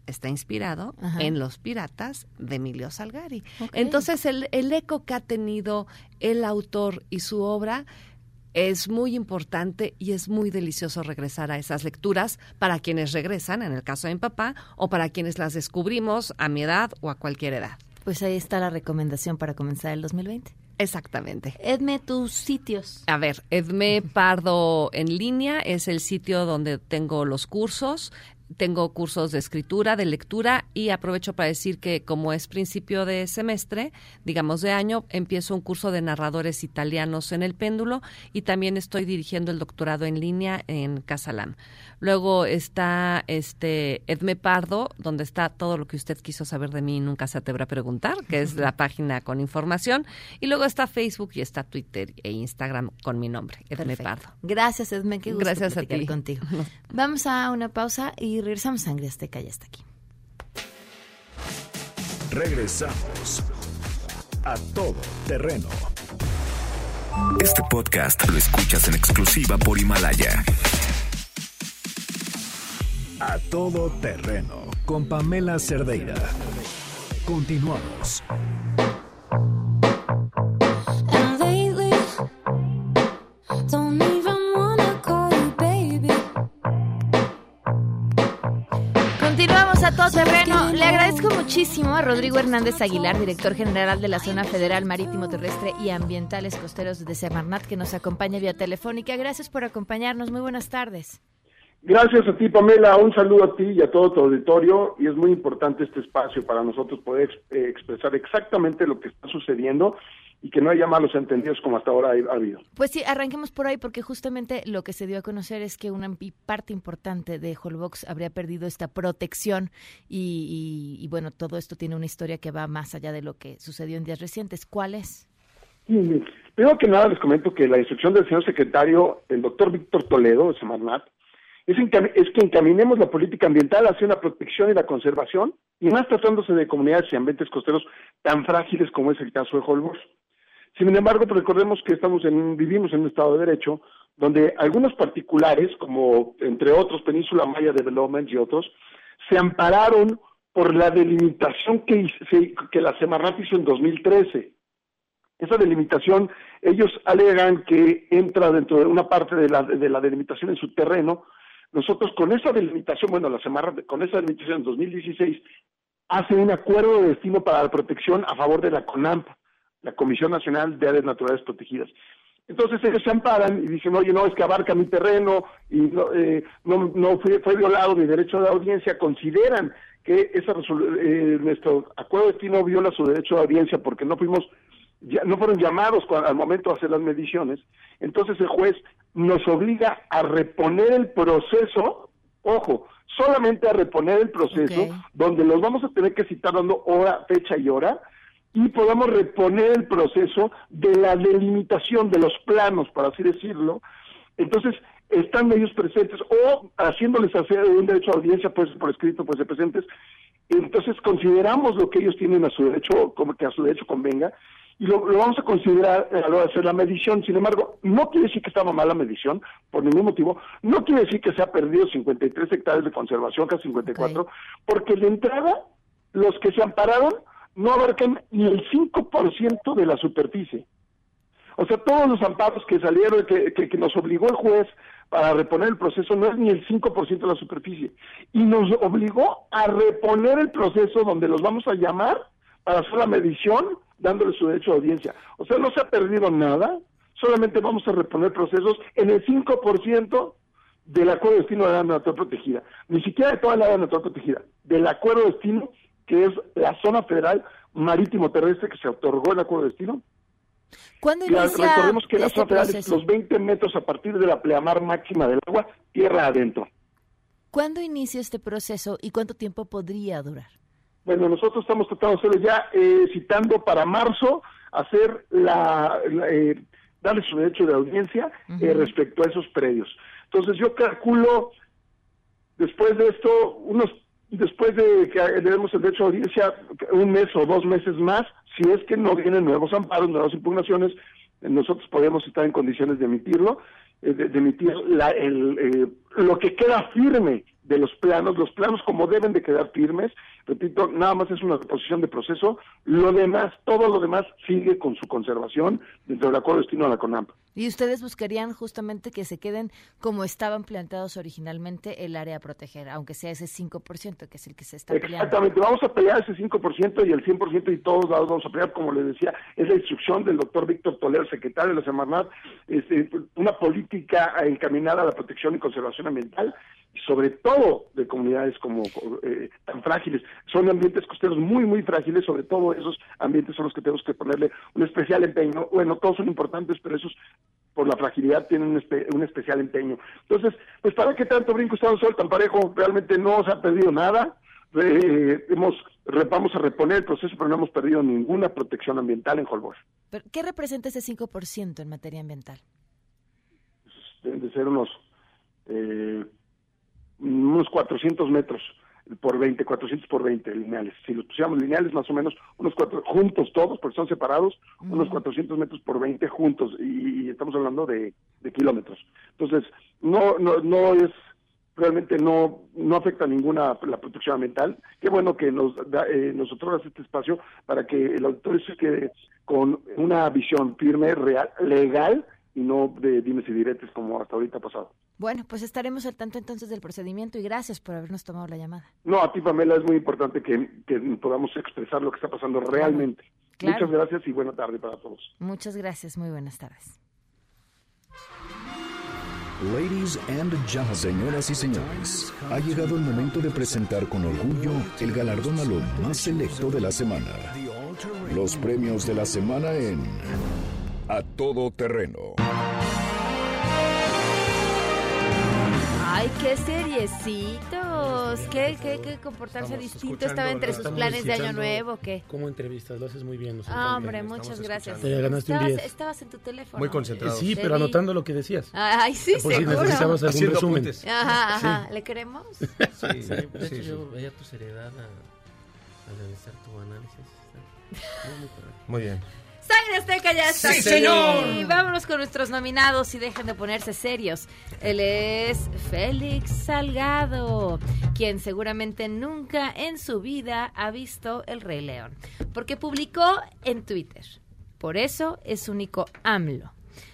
está inspirado Ajá. en Los Piratas de Emilio Salgari. Entonces, el, el eco que ha tenido el autor y su obra es muy importante y es muy delicioso regresar a esas lecturas para quienes regresan, en el caso de mi papá, o para quienes las descubrimos a mi edad o a cualquier edad. Pues ahí está la recomendación para comenzar el 2020. Exactamente. Edme tus sitios. A ver, Edme Pardo en línea es el sitio donde tengo los cursos. Tengo cursos de escritura, de lectura y aprovecho para decir que como es principio de semestre, digamos de año, empiezo un curso de narradores italianos en el péndulo y también estoy dirigiendo el doctorado en línea en Casalam. Luego está este Edme Pardo, donde está todo lo que usted quiso saber de mí y nunca se atreve a preguntar, que es la página con información. Y luego está Facebook y está Twitter e Instagram con mi nombre, Edme Perfecto. Pardo. Gracias, Edme. Qué gusto Gracias a ti. contigo. Vamos a una pausa y regresamos. Sangre Azteca ya está aquí. Regresamos a todo terreno. Este podcast lo escuchas en exclusiva por Himalaya. A todo terreno con Pamela Cerdeira. Continuamos. Continuamos a todo terreno. Le agradezco muchísimo a Rodrigo Hernández Aguilar, director general de la Zona Federal Marítimo Terrestre y Ambientales Costeros de Semarnat, que nos acompaña vía telefónica. Gracias por acompañarnos. Muy buenas tardes. Gracias a ti, Pamela. Un saludo a ti y a todo tu auditorio. Y es muy importante este espacio para nosotros poder eh, expresar exactamente lo que está sucediendo y que no haya malos entendidos como hasta ahora ha ha habido. Pues sí, arranquemos por ahí porque justamente lo que se dio a conocer es que una parte importante de Holbox habría perdido esta protección y, y- y, bueno, todo esto tiene una historia que va más allá de lo que sucedió en días recientes. ¿Cuál es? Sí, Primero que nada les comento que la instrucción del señor secretario, el doctor Víctor Toledo de Semarnat, es, es que encaminemos la política ambiental hacia la protección y la conservación, y más tratándose de comunidades y ambientes costeros tan frágiles como es el caso de Holbox. Sin embargo, pues recordemos que estamos en, vivimos en un Estado de Derecho donde algunos particulares, como entre otros Península Maya Development y otros, se ampararon por la delimitación que, la Semarnat hizo en 2013. Esa delimitación, ellos alegan que entra dentro de una parte de la, de la delimitación en su terreno. Nosotros con esa delimitación, bueno, la Semarnat con esa delimitación en 2016 hace un acuerdo de destino para la protección a favor de la CONAMP, la Comisión Nacional de Áreas Naturales Protegidas. Entonces ellos se amparan y dicen, oye, no, es que abarca mi terreno y no, eh, no, no fue, fue violado mi derecho de audiencia. Consideran que esa eh, nuestro acuerdo de destino viola su derecho de audiencia porque no fuimos, ya, no fueron llamados al momento de hacer las mediciones. Entonces el juez nos obliga a reponer el proceso, ojo, solamente a reponer el proceso, donde los vamos a tener que citar dando hora, fecha y hora, y podamos reponer el proceso de la delimitación de los planos, por así decirlo. Entonces, están ellos presentes o haciéndoles hacer un derecho a audiencia, pues por escrito, pues de presentes. Entonces, consideramos lo que ellos tienen a su derecho, como que a su derecho convenga, y lo, lo vamos a considerar a la hora de hacer la medición. Sin embargo, no quiere decir que estaba mal la medición, por ningún motivo. No quiere decir que se ha perdido 53 hectáreas de conservación, casi 54, porque de entrada, los que se ampararon no abarcan ni el 5% de la superficie. O sea, todos los amparos que salieron, que, que, que nos obligó el juez para reponer el proceso, no es ni el 5% de la superficie. Y nos obligó a reponer el proceso donde los vamos a llamar para hacer la medición, dándole su derecho a audiencia. O sea, no se ha perdido nada, solamente vamos a reponer procesos en el 5% del acuerdo de destino de la natural protegida. Ni siquiera de toda la área natural protegida, del acuerdo de destino, que es la zona federal marítimo terrestre que se otorgó el acuerdo de destino. ¿Cuándo Y a- inicia recordemos que la zona federal es los 20 metros a partir de la pleamar máxima del agua, tierra adentro. ¿Cuándo inicia este proceso y cuánto tiempo podría durar? Bueno, nosotros estamos tratando de hacerlo ya, eh, citando para marzo, hacer la, la, eh, darle su derecho de audiencia eh, respecto a esos predios. Entonces yo calculo, después de esto, unos después de que demos el derecho de audiencia, un mes o dos meses más, si es que no vienen nuevos amparos, nuevas impugnaciones, nosotros podemos estar en condiciones de emitirlo, eh, de, emitir la- el, eh, lo que queda firme de los planos, los planos como deben de quedar firmes, repito, nada más es una reposición de proceso, lo demás, todo lo demás sigue con su conservación dentro del acuerdo de destino a la CONAMP. Y ustedes buscarían justamente que se queden como estaban planteados originalmente el área a proteger, aunque sea ese 5% que es el que se está peleando. Exactamente, vamos a pelear ese 5% y el 100% y todos lados vamos a pelear, como les decía, es la instrucción del doctor Víctor Toledo, secretario de la Semarnat, este, una política encaminada a la protección y conservación ambiental, sobre todo de comunidades como eh, tan frágiles. Son ambientes costeros muy, muy frágiles, sobre todo esos ambientes son los que tenemos que ponerle un especial empeño. Bueno, todos son importantes, pero esos por la fragilidad tienen un, espe- un especial empeño. Entonces, pues para qué tanto brinco está un sol tan parejo, realmente no se ha perdido nada. Eh, hemos, vamos a reponer el proceso, pero no hemos perdido ninguna protección ambiental en Holbox. ¿Qué representa ese 5% en materia ambiental? Deben de ser unos, eh, unos 400 metros por 20, 400 por 20 lineales. Si los pusiéramos lineales, más o menos, unos cuatro, juntos todos, porque son separados, unos 400 metros por 20 juntos, y, y estamos hablando de, de kilómetros. Entonces, no, no, no es, realmente no, no afecta ninguna la protección ambiental. Qué bueno que nos, da, eh, nos otorgas este espacio para que el auditorio se quede con una visión firme, real, legal, y no de dimes y diretes como hasta ahorita ha pasado. Bueno, pues estaremos al tanto entonces del procedimiento y gracias por habernos tomado la llamada. No, a ti, Pamela, es muy importante que, que podamos expresar lo que está pasando realmente. Claro. Muchas gracias y buena tarde para todos. Muchas gracias, muy buenas tardes. Ladies and gentlemen, señoras y señores, ha llegado el momento de presentar con orgullo el galardón a lo más selecto de la semana. Los premios de la semana en A Todo Terreno. Ay, qué seriecitos, qué, qué, qué comportarse Estamos distinto estaba entre sus planes de año nuevo, ¿qué? ¿Cómo entrevistas? Lo haces muy bien. Ah, hombre, muchas gracias. Te ganaste un estabas, 10. estabas en tu teléfono. Muy concentrado. Sí, pero anotando lo que decías. Ay, sí, Por si necesitabas algún Haciendo resumen. apuntes. Ajá, ajá, ¿le queremos? Sí, Sí, de hecho sí, sí. yo veía tu seriedad a, a realizar tu análisis. Muy bien. Sangre Azteca ya está ¡Sí, señor! Y vámonos con nuestros nominados y dejen de ponerse serios. Él es Félix Salgado, quien seguramente nunca en su vida ha visto El Rey León, porque publicó en Twitter. Por eso es único AMLO.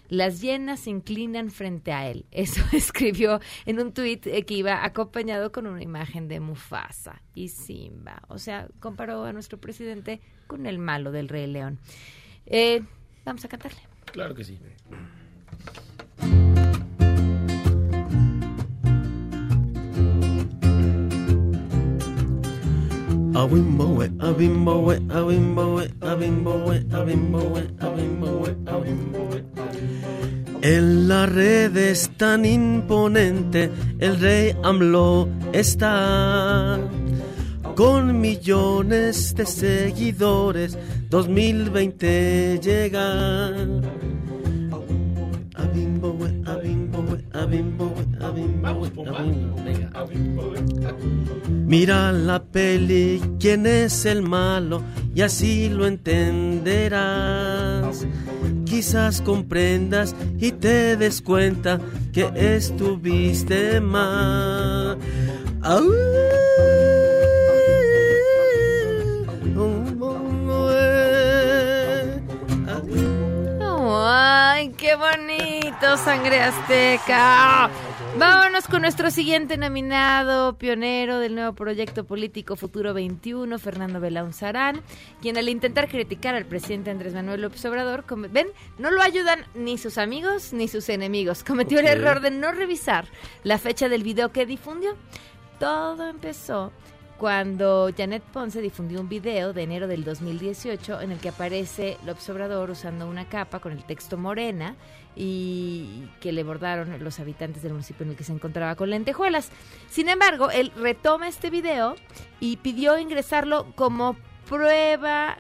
Las hienas se inclinan frente a él. Eso escribió en un tuit eh, que iba acompañado con una imagen de Mufasa y Simba. O sea, comparó a nuestro presidente con el malo del Rey León. Eh, vamos a cantarle. Claro que sí. Awimbowe, awimbowe, awimbowe, awimbowe, awimbowe, awimbowe, awimbowe. En la red es tan imponente, el rey AMLO está. Con millones de seguidores, 2020 llega. Mira la peli, quién es el malo, y así lo entenderás. Quizás comprendas y te des cuenta que estuviste mal. Au. Qué bonito, sangre azteca! Vámonos con nuestro siguiente nominado, pionero del nuevo proyecto político Futuro 21, Fernando Belaún Sarán, quien al intentar criticar al presidente Andrés Manuel López Obrador, come- ven, no lo ayudan ni sus amigos ni sus enemigos. Cometió el error de no revisar la fecha del video que difundió. Todo empezó cuando Janet Ponce difundió un video de enero del 2018 en el que aparece López Obrador usando una capa con el texto morena y que le bordaron los habitantes del municipio en el que se encontraba con lentejuelas. Sin embargo, él retoma este video y pidió ingresarlo como prueba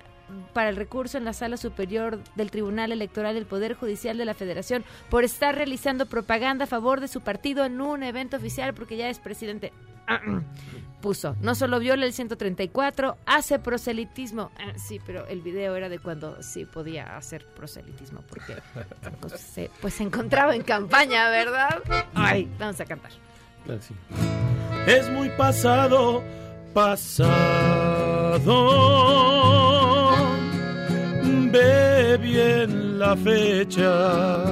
para el recurso en la Sala Superior del Tribunal Electoral del Poder Judicial de la Federación por estar realizando propaganda a favor de su partido en un evento oficial porque ya es presidente. Puso, no solo viola el 134, hace proselitismo. Ah, sí, pero el video era de cuando sí podía hacer proselitismo porque pues, se, encontraba en campaña, ¿verdad? Ay, vamos a cantar. Es muy pasado, pasado. Ve bien la fecha.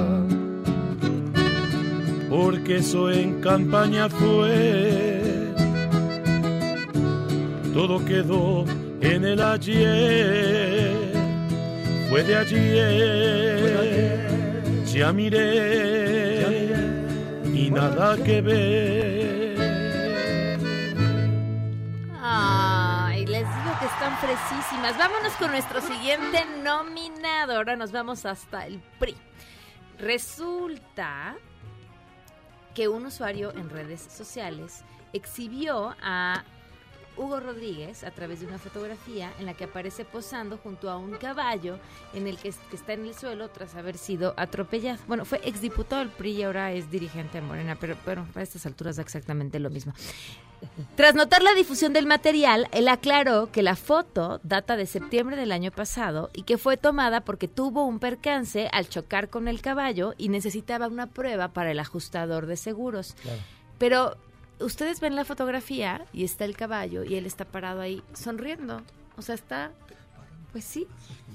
Porque eso en campaña fue. Todo quedó en el ayer. Fue de ayer. Ya miré. Y nada que ver. Ay, les digo que están fresísimas. Vámonos con nuestro siguiente nominado. Ahora nos vamos hasta el PRI. Resulta que un usuario en redes sociales exhibió a Hugo Rodríguez a través de una fotografía en la que aparece posando junto a un caballo en el que, que está en el suelo tras haber sido atropellado. Bueno, fue exdiputado del PRI y ahora es dirigente de Morena, pero bueno, a estas alturas da exactamente lo mismo. Tras notar la difusión del material, él aclaró que la foto data de septiembre del año pasado y que fue tomada porque tuvo un percance al chocar con el caballo y necesitaba una prueba para el ajustador de seguros. Pero ustedes ven la fotografía y está el caballo y él está parado ahí sonriendo. O sea, está, pues sí,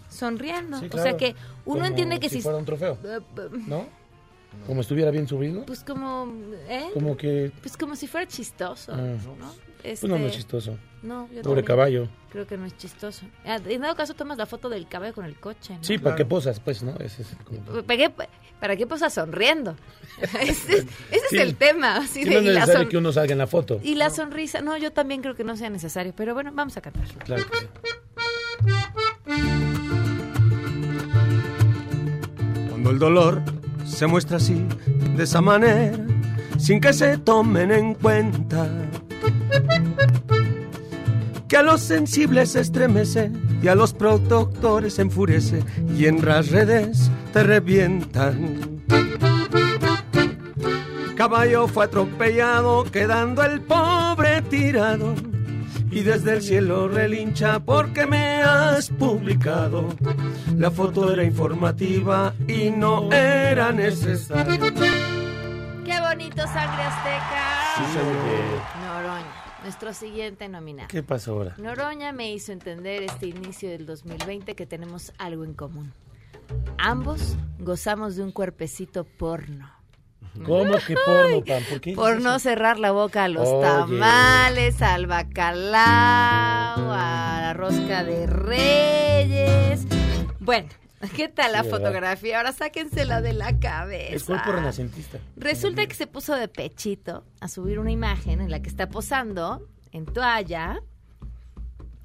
sonriendo. Sí, O sea que uno Como entiende que si si... fuera un trofeo. Eh, eh, ¿No? Como estuviera bien subido. Pues como, ¿eh? Como que. Pues como si fuera chistoso, Ah. ¿no? Pues no, no es Este, chistoso. No, yo Pobre caballo. Creo que no es chistoso. Ah, En dado caso tomas la foto del caballo con el coche, ¿no? Sí, ¿para qué posas? Pues, ¿no? Ese es como- ¿Para qué, para qué posas sonriendo? ese es, ese Sí. es el tema. así Sí, de- no es y, la necesario son- que uno salga en la foto. y la sonrisa, no, yo también creo que no sea necesario, pero bueno, vamos a cantar. Claro que sí. Cuando el dolor se muestra así, de esa manera, sin que se tomen en cuenta. Que a los sensibles se estremece y a los productores enfurece y en las redes te revientan. Caballo fue atropellado, quedando el pobre tirado. Y desde el cielo relincha porque me has publicado. La foto era informativa y no era necesaria. ¡Qué bonito, Sangre Azteca! Sí. Noroña, nuestro siguiente nominado. ¿Qué pasó ahora? Noroña me hizo entender este inicio del 2020 que tenemos algo en común. Ambos gozamos de un cuerpecito porno. ¿Cómo que porno, Pam? ¿Por qué? Por no cerrar la boca a los Oye. tamales, al bacalao, a la rosca de reyes. Bueno, ¿qué tal la fotografía? Ahora sáquensela de la cabeza. Es cuerpo renacentista. Resulta que se puso de pechito a subir una imagen en la que está posando en toalla,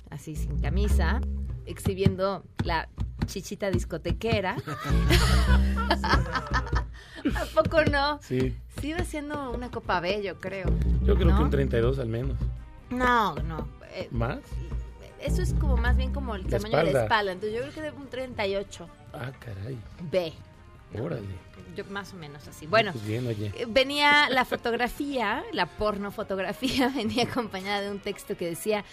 así sin camisa, exhibiendo la chichita discotequera. ¿A poco no? Sí. Iba siendo una copa B, yo creo. Yo creo ¿no? que un 32 al menos. No, no. eh, ¿Más? Eso es como más bien como el La tamaño de la espalda. Entonces yo creo que de un 38 Ah, caray. B. Órale. Yo más o menos así. Bueno, Pues bien, oye. eh, venía la fotografía, la porno fotografía, venía acompañada de un texto que decía,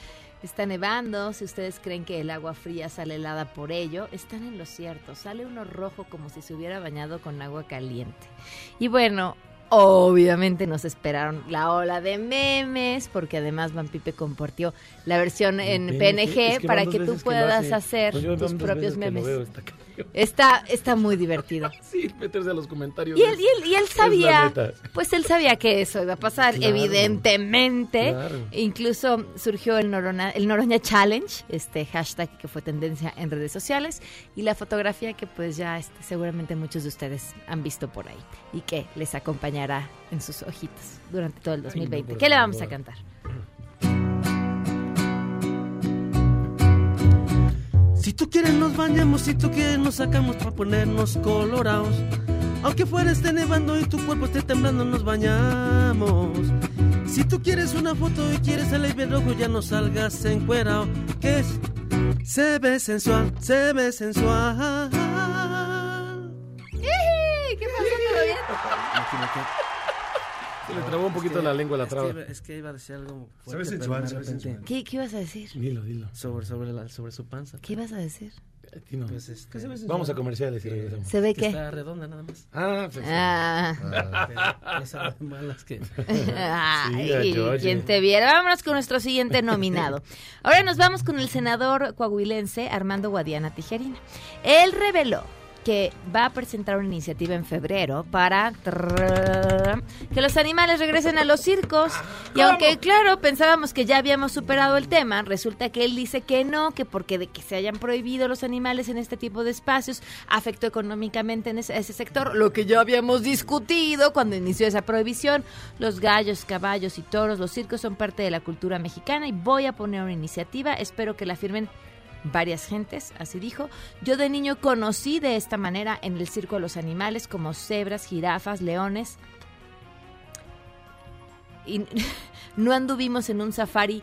está nevando, si ustedes creen que el agua fría sale helada por ello, están en lo cierto, sale uno rojo como si se hubiera bañado con agua caliente. Y bueno, obviamente nos esperaron la ola de memes, porque además Van Pipe compartió la versión en PNG, PNG es que para que tú puedas hace. hacer Pues tus propios memes. Está. Está, muy divertido. Sí, meterse a los comentarios. Y él, y él, y sabía, pues él sabía que eso iba a pasar, Claro, evidentemente. claro. Incluso surgió el Noroña, el Noroña Challenge, este hashtag que fue tendencia en redes sociales, y la fotografía que pues ya este, seguramente muchos de ustedes han visto por ahí y que les acompañará en sus ojitos durante todo el 2020. por ¿Qué le vamos a cantar? Si tú quieres nos bañamos, si tú quieres nos sacamos para ponernos colorados. Aunque fuera esté nevando y tu cuerpo esté temblando, nos bañamos. Si tú quieres una foto y quieres salir bien rojo, ya no salgas encuerado. ¿Qué es? Se ve sensual, se ve sensual. ¿Qué pasó? ¿Todo bien? Se le trabó un poquito la lengua a la es que traba. Es que iba a decir algo Se fuerte, ve pero ve repente-. ¿Qué, ¿Qué ibas a decir? Dilo, dilo. Sobre, sobre, la, sobre su panza. ¿Qué ibas a decir? Dilo. Pues, este, Vamos a comerciales y regresamos. ¿Se ve que qué? Está redonda nada más. Ah, pues, Ah. Que- esa de malas que... Ay, Sí, quien te viera. Vámonos con nuestro siguiente nominado. Ahora nos vamos con el senador coahuilense Armando Guadiana Tijerina. Él reveló que va a presentar una iniciativa en febrero para trrr, que los animales regresen a los circos. Y aunque, claro, pensábamos que ya habíamos superado el tema, resulta que él dice que no, que porque de que se hayan prohibido los animales en este tipo de espacios afectó económicamente en ese, ese sector, lo que ya habíamos discutido cuando inició esa prohibición. Los gallos, caballos y toros, los circos son parte de la cultura mexicana y voy a poner una iniciativa, espero que la firmen varias gentes, así dijo. Yo de niño conocí de esta manera en el circo a los animales como cebras, jirafas, leones. Y no anduvimos en un safari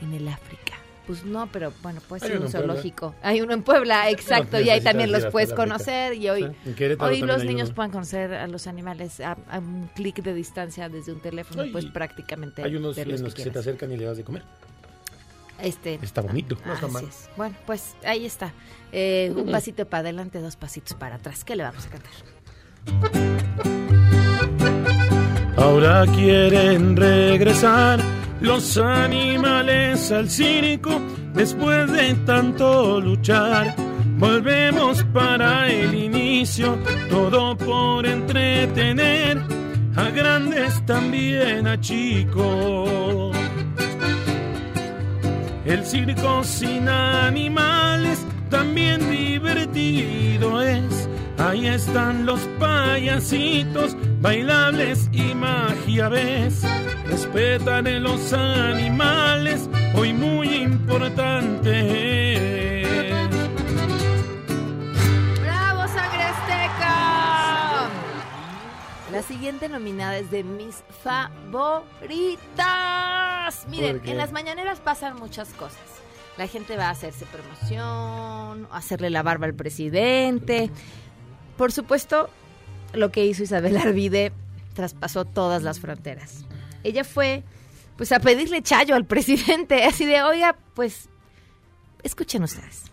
en el África. Pues no, pero bueno, puede Hay ser un Puebla. zoológico. Hay uno en Puebla, exacto, No y ahí también los puedes conocer y hoy, Sí, hoy los niños uno. pueden conocer a los animales a, a un clic de distancia desde un teléfono, pues prácticamente Hay unos en los que que se te acercan y le das de comer. Este, Está bonito. No está Así mal. es. Bueno, pues ahí está. Eh, un pasito para adelante, dos pasitos para atrás. ¿Qué le vamos a cantar? Ahora quieren regresar los animales al circo después de tanto luchar. Volvemos para el inicio, todo por entretener a grandes también a chicos. El circo sin animales también divertido es. Ahí están los payasitos, bailables y magia ves. Respetan los animales, hoy muy importante. ¡Bravo, La siguiente nominada es de mis favoritas. Miren, en las mañaneras pasan muchas cosas. La gente va a hacerse promoción, a hacerle la barba al presidente. Por supuesto, lo que hizo Isabel Arvide traspasó todas las fronteras. Ella fue, pues, a pedirle chayo al presidente, así de, oiga, pues, escuchen ustedes.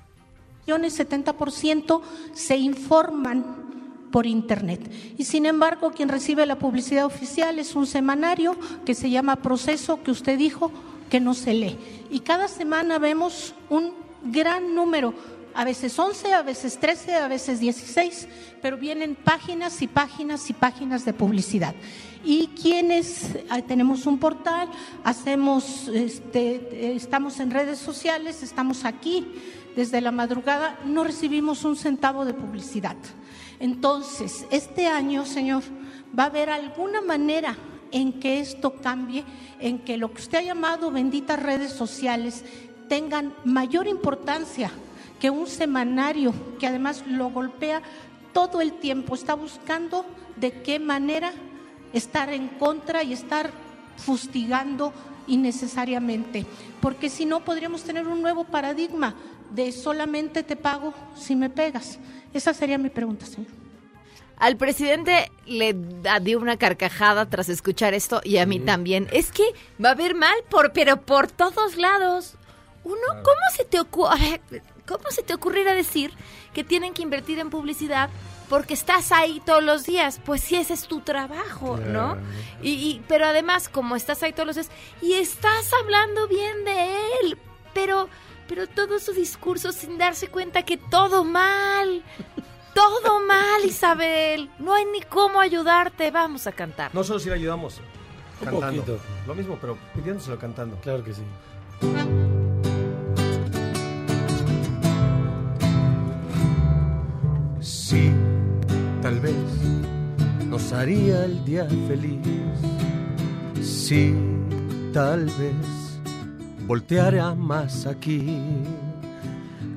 millones 70% se informan por internet. Y sin embargo, quien recibe la publicidad oficial es un semanario que se llama Proceso, que usted dijo que no se lee. Y cada semana vemos un gran número, a veces 11, a veces 13, a veces 16, pero vienen páginas y páginas y páginas de publicidad. Y quienes ah, tenemos un portal, hacemos, este, estamos en redes sociales, estamos aquí desde la madrugada, no recibimos un centavo de publicidad. Entonces, este año, Señor, va a haber alguna manera en que esto cambie, en que lo que usted ha llamado benditas redes sociales tengan mayor importancia que un semanario que además lo golpea todo el tiempo, está buscando de qué manera estar en contra y estar fustigando innecesariamente, porque si no podríamos tener un nuevo paradigma de solamente te pago si me pegas. Esa sería mi pregunta, señor. Al presidente le dio una carcajada tras escuchar esto y a mí también. Es que va a ver mal, por, pero por todos lados. Uno, ¿cómo se te ocurre, cómo se te ocurrirá decir que tienen que invertir en publicidad porque estás ahí todos los días? Pues si ese es tu trabajo, ¿no? Y, y- pero además, como estás ahí todos los días y estás hablando bien de él, pero, pero todo su discurso sin darse cuenta que todo mal. Todo mal, Isabel. No hay ni cómo ayudarte. Vamos a cantar. Nosotros sí le ayudamos Un cantando. poquito. Lo mismo, pero pidiéndoselo cantando. Claro que sí. Sí, tal vez nos haría el día feliz. Sí, tal vez voltearía más aquí.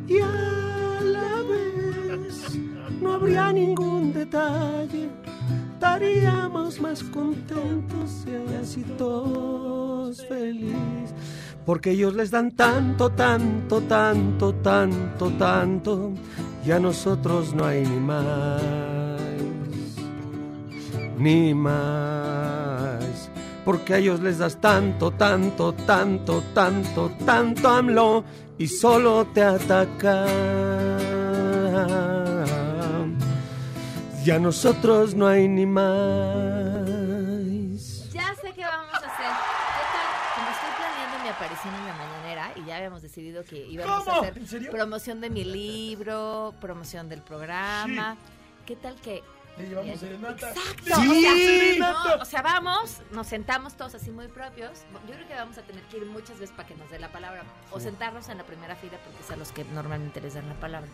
Y a la vez no habría ningún detalle. Estaríamos más contentos y así todos felices. porque ellos les dan tanto, tanto, tanto, tanto, tanto, y a nosotros no hay ni más, ni más, porque a ellos les das tanto, tanto, tanto, tanto, tanto, AMLO, y solo te atacan, y a nosotros no hay ni más. Ya sé qué vamos a hacer. ¿Qué tal? Como estoy planeando mi aparición en la mañanera y ya habíamos decidido que íbamos ¿Cómo? a hacer promoción de mi libro, promoción del programa. ¿Qué tal que Le llevamos serenata. Exacto. Sí. o, sea, Serenata. no, o sea, vamos, nos sentamos todos así muy propios. Yo creo que vamos a tener que ir muchas veces para que nos dé la palabra. O Sí. sentarnos en la primera fila porque es a los que normalmente les dan la palabra.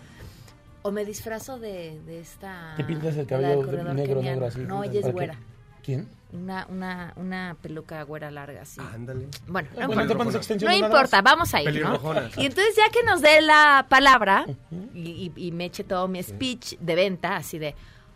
O me disfrazo de, de esta... Te pintas el cabello negro, keniano. negro así. No, ella es ¿Para qué? güera. ¿Quién? Una, una, una peluca güera larga, así. Ándale. Bueno, no, Bueno, importa. No importa, vamos a ir, ¿no? Y entonces ya que nos dé la palabra y, y- y me eche todo mi speech de venta, así de,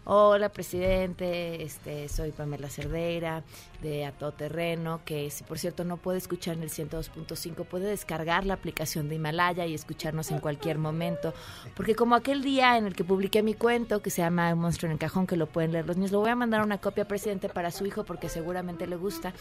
hola presidente, este, soy Pamela Cerdeira de A Todo Terreno, que si por cierto no puede escuchar en el 102.5, puede descargar la aplicación de Himalaya y escucharnos en cualquier momento, porque como aquel día en el que publiqué mi cuento que se llama Un monstruo en el cajón, que lo pueden leer los niños, lo voy a mandar una copia presidente para su hijo porque seguramente le gusta.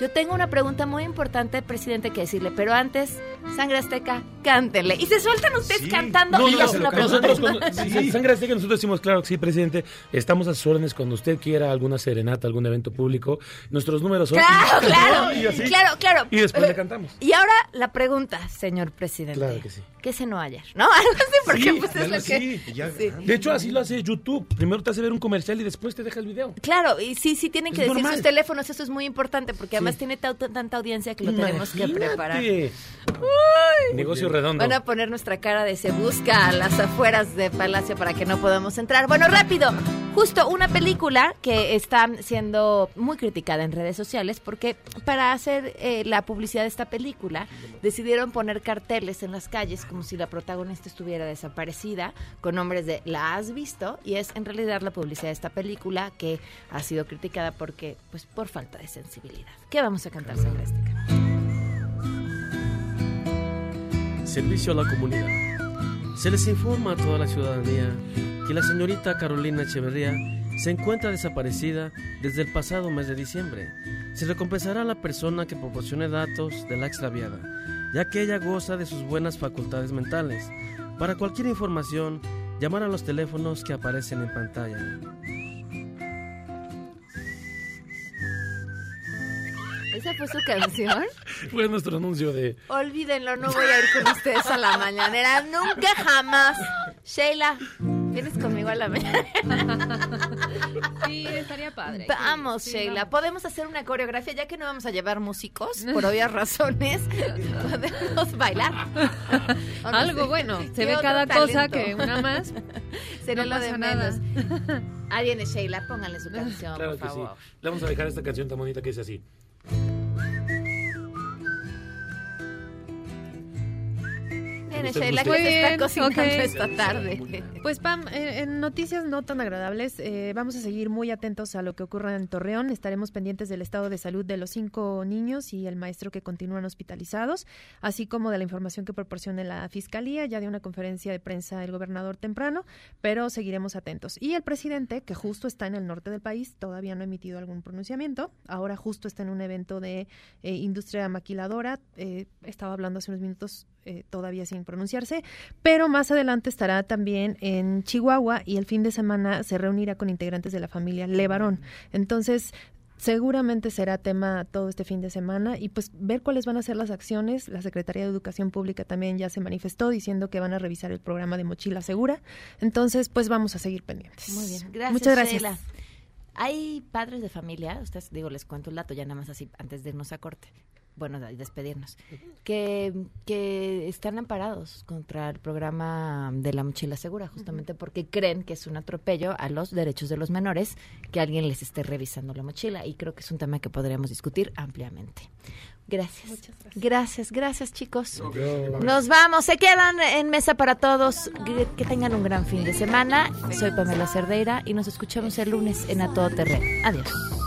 Yo tengo una pregunta muy importante, presidente, que decirle, pero antes, Sangre Azteca, cántele. Y se sueltan ustedes cantando No, no, lo nosotros, sí, Sangre Azteca, nosotros decimos, claro que sí, presidente, estamos a sus órdenes cuando usted quiera alguna serenata, algún evento público. Nuestros números son... Claro, claro, Y así. claro, claro. Y después le cantamos. Y ahora la pregunta, señor presidente. Claro que sí. ¿Qué cenó ayer? ¿No? Algo así, porque Sí, pues es lo- lo que... sí, ya- Sí. De hecho, así lo hace YouTube. Primero te hace ver un comercial y después te deja el video. Claro, y sí, sí tienen Es que decir normal. sus teléfonos, eso es muy importante, porque además Sí. tiene ta- tanta audiencia que lo tenemos que preparar. Negocio redondo. Van a poner nuestra cara de se busca a las afueras de Palacio para que no podamos entrar. Bueno, rápido. Justo una película que está siendo muy criticada en redes sociales porque para hacer eh, la publicidad de esta película decidieron poner carteles en las calles como si la protagonista estuviera desaparecida con nombres de ¿la has visto? Y es en realidad la publicidad de esta película que ha sido criticada porque pues por falta de sensibilidad. ¿Qué vamos a cantar, Sangre Azteca? Servicio a la comunidad. Se les informa a toda la ciudadanía que la señorita Carolina Echeverría se encuentra desaparecida desde el pasado mes de diciembre. Se recompensará a la persona que proporcione datos de la extraviada, ya que ella goza de sus buenas facultades mentales. Para cualquier información, llamar a los teléfonos que aparecen en pantalla. ¿Esa fue su canción? Fue nuestro anuncio de... Olvídenlo, no voy a ir con ustedes a la mañanera. Nunca jamás. Sheila, ¿vienes conmigo a la mañanera? Sí, estaría padre. Vamos, Sí, Sheila. Podemos hacer una coreografía, ya que no vamos a llevar músicos, por obvias razones. Podemos bailar. ¿O no Algo sé? bueno. Se ¿Qué ve cada cosa que una más. Sería no lo de pasa nada. menos. Ahí viene Sheila, pónganle su canción, Claro por que sí. favor. Le vamos a dejar esta canción tan bonita que dice así. Viene Usted- Sheila, usted- que se está Bien, cocinando esta tarde. Pues Pam, eh, en noticias no tan agradables, eh, vamos a seguir muy atentos a lo que ocurra en Torreón. Estaremos pendientes del estado de salud de los cinco niños y el maestro que continúan hospitalizados, así como de la información que proporcione la Fiscalía, ya de una conferencia de prensa el gobernador temprano, pero seguiremos atentos. Y el presidente, que justo está en el norte del país, todavía no ha emitido algún pronunciamiento, ahora justo está en un evento de eh, industria maquiladora, eh, estaba hablando hace unos minutos eh, todavía sin pronunciarse, pero más adelante estará también en Chihuahua y el fin de semana se reunirá con integrantes de la familia Levarón. Entonces, seguramente será tema todo este fin de semana y pues ver cuáles van a ser las acciones. La Secretaría de Educación Pública también ya se manifestó diciendo que van a revisar el programa de Mochila Segura. Entonces, pues vamos a seguir pendientes. Muy bien, gracias. Muchas gracias. Sheila. Hay padres de familia, ustedes digo, les cuento un dato ya nada más así antes de irnos a corte. Bueno, despedirnos. Que, que están amparados contra el programa de la mochila segura, justamente porque creen que es un atropello a los derechos de los menores que alguien les esté revisando la mochila. Y creo que es un tema que podríamos discutir ampliamente. Gracias. gracias. Gracias, chicos. Nos vamos. Se quedan en mesa para todos. Que, que tengan un gran fin de semana. Soy Pamela Cerdeira y nos escuchamos el lunes en A Todo Terreno. Adiós.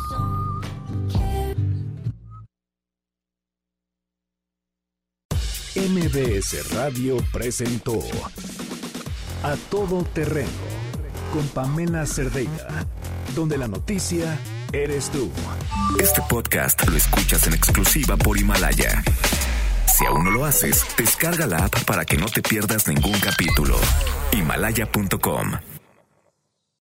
MBS Radio presentó A Todo Terreno con Pamela Cerdeira, donde la noticia eres tú. Este podcast lo escuchas en exclusiva por Himalaya. Si aún no lo haces, descarga la app para que no te pierdas ningún capítulo. Himalaya.com